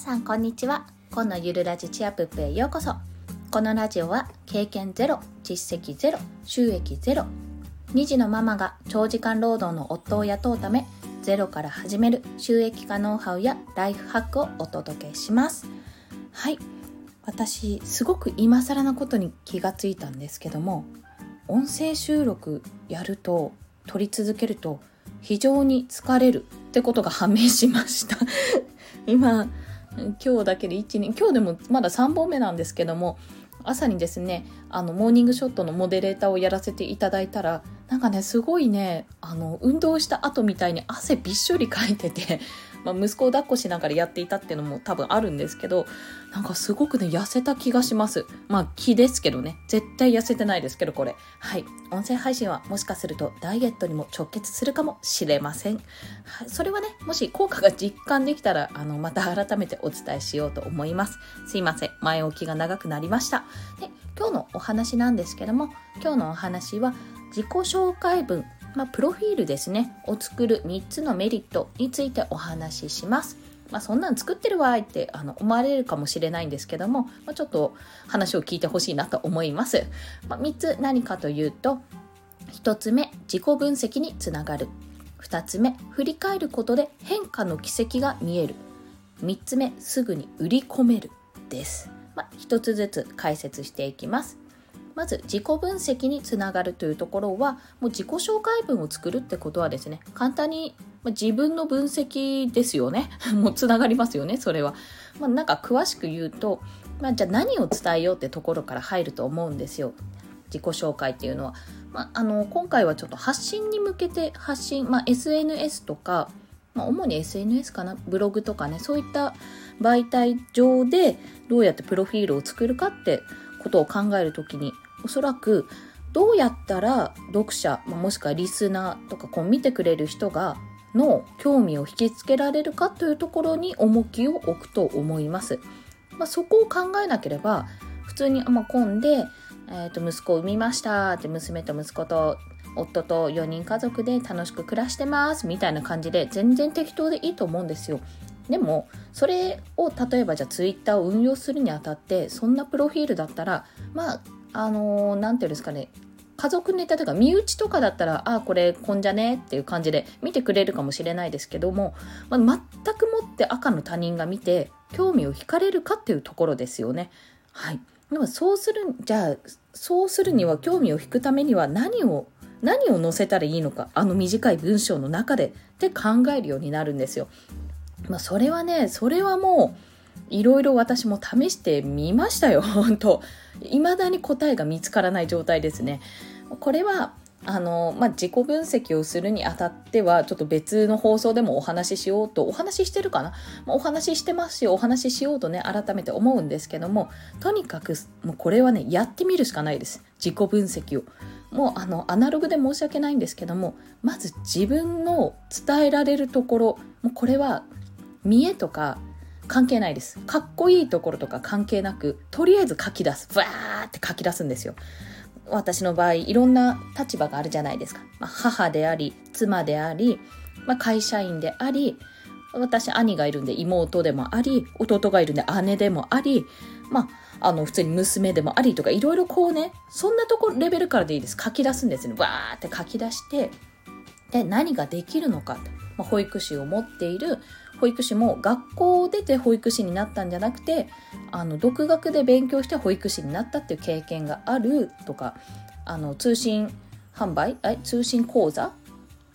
さんこんにちは。今のゆるラジチアプップへようこそ。このラジオは経験ゼロ実績ゼロ収益ゼロ2児のママが長時間労働の夫を雇うためゼロから始める収益化ノウハウやライフハックをお届けします。はい。私すごく今更なことに気がついたんですけども音声収録やると撮り続けると非常に疲れるってことが判明しました。今今日だけで12今日でもまだ3本目なんですけども朝にですねあのモーニングショットのモデレーターをやらせていただいたらなんかねすごいねあの運動した後みたいに汗びっしょりかいててまあ、息子を抱っこしながらやっていたっていうのも多分あるんですけどなんかすごくね痩せた気がします。まあ気ですけどね。絶対痩せてないですけどこれ。はい。音声配信はもしかするとダイエットにも直結するかもしれません、はい、それはねもし効果が実感できたらあのまた改めてお伝えしようと思います。すいません。前置きが長くなりました。で今日のお話なんですけども今日のお話は自己紹介文まあ、プロフィールですねを作る3つのメリットについてお話しします。まあ、そんなん作ってるわいってあの思われるかもしれないんですけども、まあ、ちょっと話を聞いてほしいなと思います。まあ、3つ何かというと1つ目自己分析につながる2つ目振り返ることで変化の軌跡が見える3つ目すぐに売り込めるです。まあ、1つずつ解説していきます。まず自己分析につながるというところはもう自己紹介文を作るってことはですね簡単に自分の分析ですよね。もうつながりますよねそれは、まあ、なんか詳しく言うと、まあ、じゃあ何を伝えようってところから入ると思うんですよ。自己紹介っていうのは、まあ、あの今回はちょっと発信に向けて発信、まあ、SNS とかまあ、主に SNS かな？ブログとかねそういった媒体上でどうやってプロフィールを作るかってことを考える時におそらくどうやったら読者もしくはリスナーとかこう見てくれる人がの興味を引きつけられるかというところに重きを置くと思います。まあ、そこを考えなければ普通に、まあ、混んで、えー、と息子を産みましたって娘と息子と夫と4人家族で楽しく暮らしてますみたいな感じで全然適当でいいと思うんですよ。でもそれを例えばじゃあツイッターを運用するにあたってそんなプロフィールだったらまああの何、ー、て言うんですかね家族ネタとか身内とかだったらああこれこんじゃねっていう感じで見てくれるかもしれないですけども、まあ、全くもって赤の他人が見て興味を惹かれるかっていうところですよね。はい、でもそうするじゃあそうするには興味を引くためには何を何を載せたらいいのかあの短い文章の中でって考えるようになるんですよ。まあ、それはねそれはもういろいろ私も試してみましたよ 本当。未だに答えが見つからない状態ですね。これはあの、まあ、自己分析をするにあたってはちょっと別の放送でもお話ししようとお話ししてるかな、まあ、お話ししてますよお話ししようとね改めて思うんですけどもとにかくもうこれはねやってみるしかないです。自己分析を。もうあのアナログで申し訳ないんですけどもまず自分の伝えられるところもうこれは見栄とか関係ないです。かっこいいところとか関係なく、とりあえず書き出す。バーって書き出すんですよ。私の場合、いろんな立場があるじゃないですか。まあ、母であり、妻であり、まあ、会社員であり、私、兄がいるんで妹でもあり、弟がいるんで姉でもあり、まあ、あの、普通に娘でもありとか、いろいろこうね、そんなところレベルからでいいです。書き出すんですよね。バーって書き出して、で、何ができるのか。まあ、保育士を持っている保育士も学校を出て保育士になったんじゃなくてあの独学で勉強して保育士になったっていう経験があるとかあの通信販売え通信講座？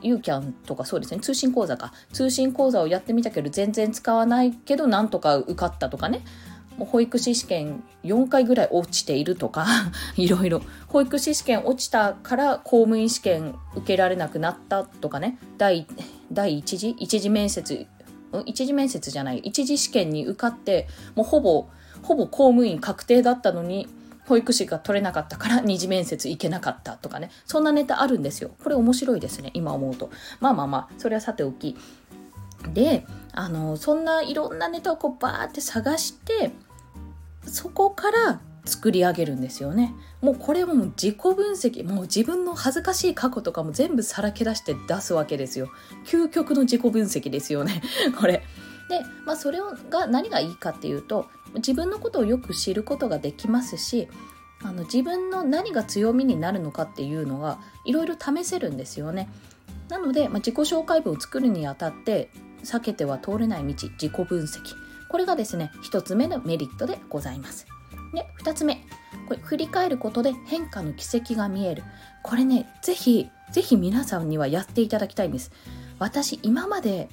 ユーキャンとかそうですね。通信講座か。通信講座をやってみたけど全然使わないけどなんとか受かったとかね。もう保育士試験4回ぐらい落ちているとか いろいろ。保育士試験落ちたから公務員試験受けられなくなったとかね。第第一次？一次面接一次面接じゃない一次試験に受かってもうほぼほぼ公務員確定だったのに保育士が取れなかったから二次面接行けなかったとかね。そんなネタあるんですよ。これ面白いですね今思うと。まあまあまあそれはさておき。であのそんないろんなネタをこうバーって探してそこから作り上げるんですよね。もうこれも自己分析、もう自分の恥ずかしい過去とかも全部さらけ出して出すわけですよ。究極の自己分析ですよね。これ。で、まあ、それが何がいいかっていうと自分のことをよく知ることができますしあの自分の何が強みになるのかっていうのがいろいろ試せるんですよね。なので、まあ、自己紹介文を作るにあたって避けては通れない道自己分析これがですね1つ目のメリットでございます。で2つ目。これ振り返ることで変化の軌跡が見える。これねぜひぜひ皆さんにはやっていただきたいんです。私今まで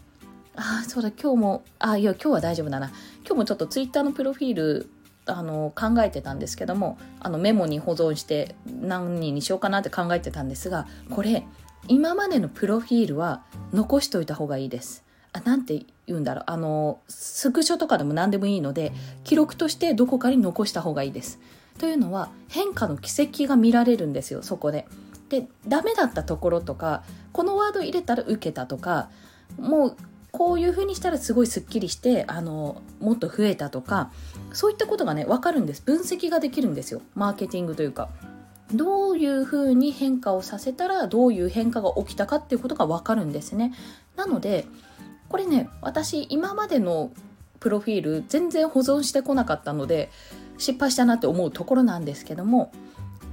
ああそうだ今日もあいや今日は大丈夫だな。今日もちょっとツイッターのプロフィールあの考えてたんですけどもあのメモに保存して何人にしようかなって考えてたんですがこれ今までのプロフィールは残しておいた方がいいです。あなんて言うんだろう。あのスクショとかでも何でもいいので記録としてどこかに残した方がいいです。というのは変化の軌跡が見られるんですよそこで。でダメだったところとかこのワード入れたら受けたとかもうこういう風にしたらすごいすっきりしてあのもっと増えたとかそういったことがね分かるんです。分析ができるんですよ。マーケティングというか。どういう風に変化をさせたらどういう変化が起きたかっていうことが分かるんですね。なのでこれね私今までのプロフィール全然保存してこなかったので失敗したなって思うところなんですけども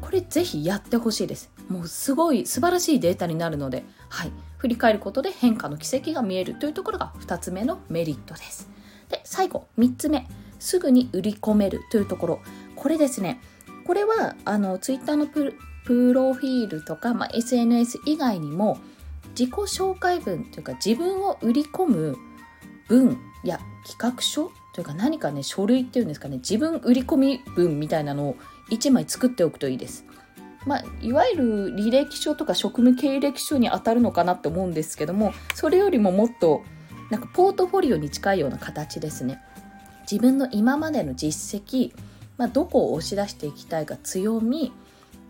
これぜひやってほしいです。もうすごい素晴らしいデータになるのではい。振り返ることで変化の軌跡が見えるというところが2つ目のメリットです。で最後3つ目。すぐに売り込めるというところ。これですね。これはあのツイッターのプロフィールとか、まあ、SNS 以外にも自己紹介文というか自分を売り込む文や企画書というか何かね書類っていうんですかね自分売り込み文みたいなのを1枚作っておくといいです。まあ、いわゆる履歴書とか職務経歴書に当たるのかなって思うんですけどもそれよりももっとなんかポートフォリオに近いような形ですね自分の今までの実績、まあ、どこを押し出していきたいか強み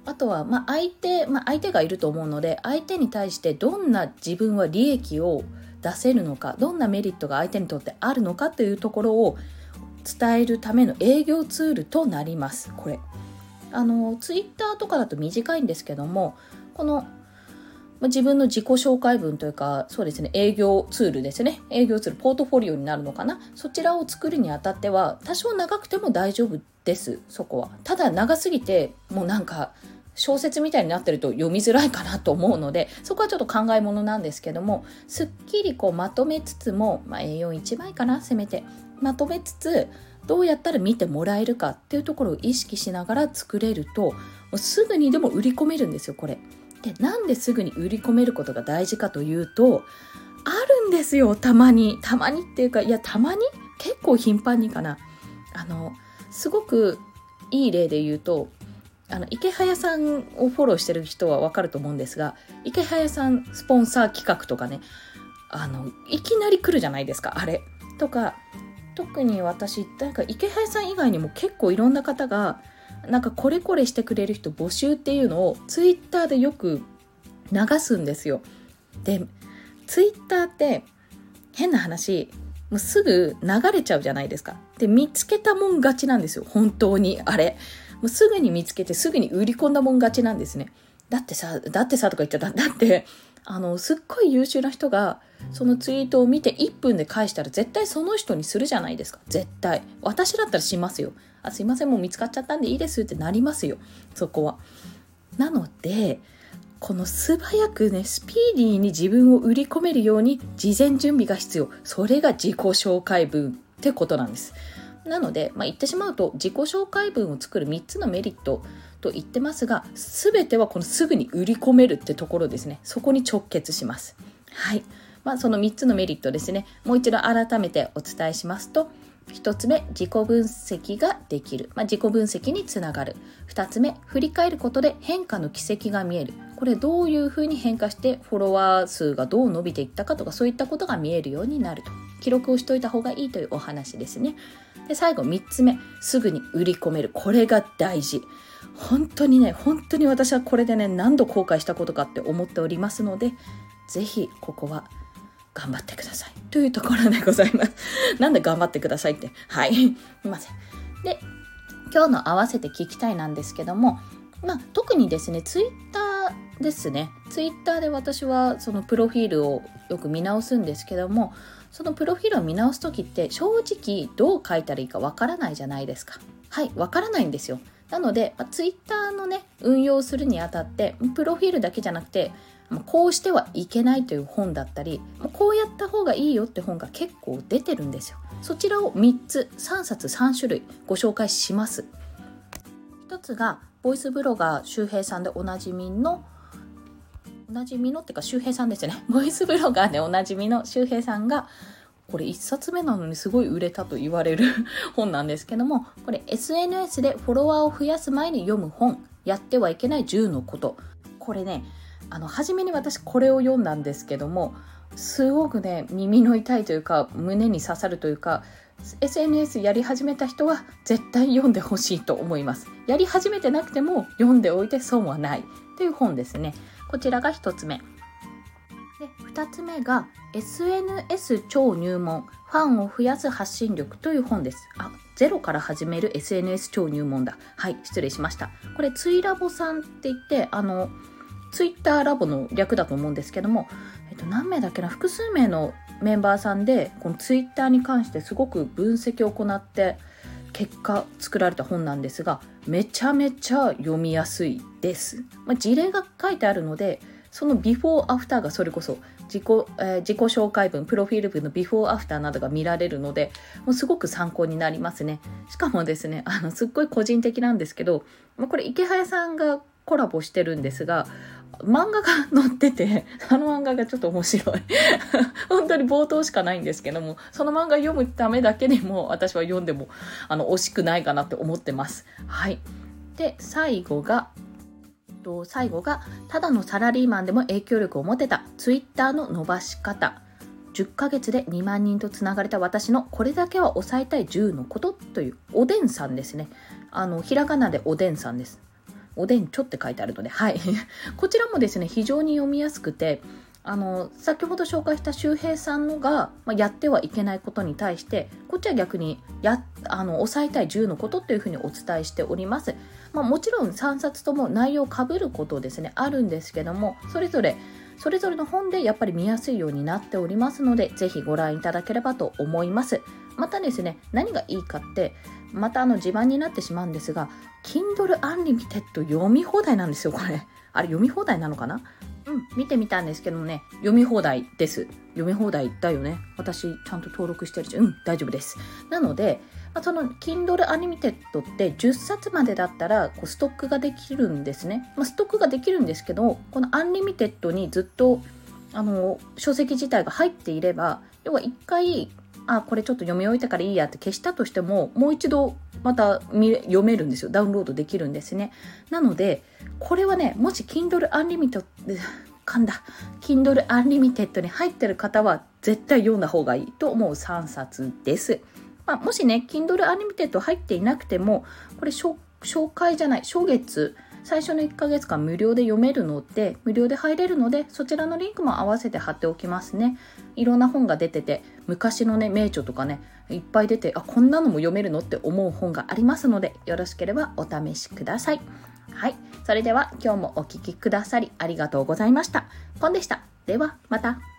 あとはまあ相手、まあ、相手がいると思うので相手に対してどんな自分は利益を出せるのかどんなメリットが相手にとってあるのかというところを伝えるための営業ツールとなります。これ。あのツイッターとかだと短いんですけどもこの自分の自己紹介文というかそうですね営業ツールですね。営業ツールポートフォリオになるのかな。そちらを作るにあたっては多少長くても大丈夫ですそこは。ただ長すぎてもうなんか小説みたいになってると読みづらいかなと思うのでそこはちょっと考えものなんですけどもすっきりこうまとめつつも、まあ、A41 枚かなせめてまとめつつどうやったら見てもらえるかっていうところを意識しながら作れるともうすぐにでも売り込めるんですよこれ。でなんですぐに売り込めることが大事かというとあるんですよたまに。たまにっていうかいやたまに？結構頻繁にかな。あのすごくいい例で言うとあの池早さんをフォローしてる人はわかると思うんですが池早さんスポンサー企画とかねあのいきなり来るじゃないですかあれとか特に私なんか池原さん以外にも結構いろんな方がなんかこれこれしてくれる人募集っていうのをツイッターでよく流すんですよ。でツイッターって変な話もうすぐ流れちゃうじゃないですか。で見つけたもん勝ちなんですよ本当にあれ。もうすぐに見つけてすぐに売り込んだもん勝ちなんですね。だってさだってさとか言っちゃった。だってあのすっごい優秀な人がそのツイートを見て1分で返したら絶対その人にするじゃないですか。絶対。私だったらしますよ。あすいませんもう見つかっちゃったんでいいですってなりますよ。そこは。なのでこの素早くねスピーディーに自分を売り込めるように事前準備が必要。それが自己紹介文ってことなんです。なので、まあ、言ってしまうと自己紹介文を作る3つのメリットと言ってますが全てはこのすぐに売り込めるってところですね。そこに直結します。はい。まあ、その3つのメリットですね。もう一度改めてお伝えしますと1つ目自己分析ができる、まあ、自己分析につながる。2つ目振り返ることで変化の軌跡が見える。これどういうふうに変化してフォロワー数がどう伸びていったかとかそういったことが見えるようになると。記録をしといた方がいいというお話ですね。で最後3つ目すぐに売り込める。これが大事。本当にね本当に私はこれでね何度後悔したことかって思っておりますので是非ここは頑張ってくださいというところでございます なんで頑張ってくださいって？はい すいませんで今日の合わせて聞きたいなんですけどもまあ、特にですねツイッターですね。ツイッターで私はそのプロフィールをよく見直すんですけども、そのプロフィールを見直す時って正直どう書いたらいいかわからないじゃないですか。はい、わからないんですよ。なので、まあ、ツイッターのね、運用するにあたって、プロフィールだけじゃなくて、こうしてはいけないという本だったり、こうやった方がいいよって本が結構出てるんですよ。そちらを3つ、3冊3種類ご紹介します。1つが、ボイスブロガー周平さんでおなじみのおなじみのっていうか周平さんですよね。ボイスブロガーでおなじみの周平さんが、これ1冊目なのにすごい売れたと言われる 本なんですけども、これ SNS でフォロワーを増やす前に読む本、やってはいけない10のこと。これね、あの、初めに私これを読んだんですけども、すごくね、耳の痛いというか、胸に刺さるというか、SNS やり始めた人は絶対読んでほしいと思います。やり始めてなくても読んでおいて損はないという本ですね。こちらが1つ目。で2つ目が SNS 超入門ファンを増やす発信力という本です。あ、ゼロから始める SNS 超入門だ。はい、失礼しました。これツイラボさんって言って、あの、ツイッターラボの略だと思うんですけども、えっと、何名だっけな、複数名のメンバーさんで、このツイッターに関してすごく分析を行って、結果作られた本なんですがめちゃめちゃ読みやすいです、まあ、事例が書いてあるのでそのビフォーアフターがそれこそ自己,、えー、自己紹介文プロフィール文のビフォーアフターなどが見られるのでもうすごく参考になりますね。しかもですねあのすっごい個人的なんですけど、まあ、これ池早さんがコラボしてるんですが漫画が載ってて、あの漫画がちょっと面白い。本当に冒頭しかないんですけども、その漫画読むためだけでも私は読んでも、あの、惜しくないかなって思ってます。はい。で、最後が、と最後が、ただのサラリーマンでも影響力を持てた、ツイッターの伸ばし方。10ヶ月で2万人とつながれた私のこれだけは抑えたい10のことというおでんさんですね。あの、ひらがなでおでんさんです。おでんちょって書いてあるので、はい。こちらもですね、非常に読みやすくて、あの、先ほど紹介した周平さんのが、まあ、やってはいけないことに対して、こっちは逆に、や、あの、抑えたい10のことというふうにお伝えしております。まあ、もちろん3冊とも内容をかぶることですね、あるんですけども、それぞれ、それぞれの本でやっぱり見やすいようになっておりますので、ぜひご覧いただければと思います。またですね、何がいいかって、またあの自慢になってしまうんですが、Kindle Unlimited 読み放題なんですよ、これ。あれ読み放題なのかな？うん、見てみたんですけどもね、読み放題です。読み放題だよね。私、ちゃんと登録してるし、うん、大丈夫です。なので、まあ、その Kindle Unlimited って10冊までだったらこうストックができるんですね。まあ、ストックができるんですけど、この Unlimited にずっとあの書籍自体が入っていれば、要は1回あこれちょっと読み終えたからいいやって消したとしてももう一度また読めるんですよ。ダウンロードできるんですね。なのでこれはねもし Kindle Unlimited 噛んだ。Kindle Unlimited に入ってる方は絶対読んだ方がいいと思う3冊です、まあ、もしね Kindle Unlimited 入っていなくてもこれ紹介じゃない初月最初の1ヶ月間無料で読めるので、無料で入れるので、そちらのリンクも合わせて貼っておきますね。いろんな本が出てて、昔のね、名著とかね、いっぱい出て、あ、こんなのも読めるのって思う本がありますので、よろしければお試しください。はい。それでは今日もお聴きくださりありがとうございました。ポンでした。ではまた。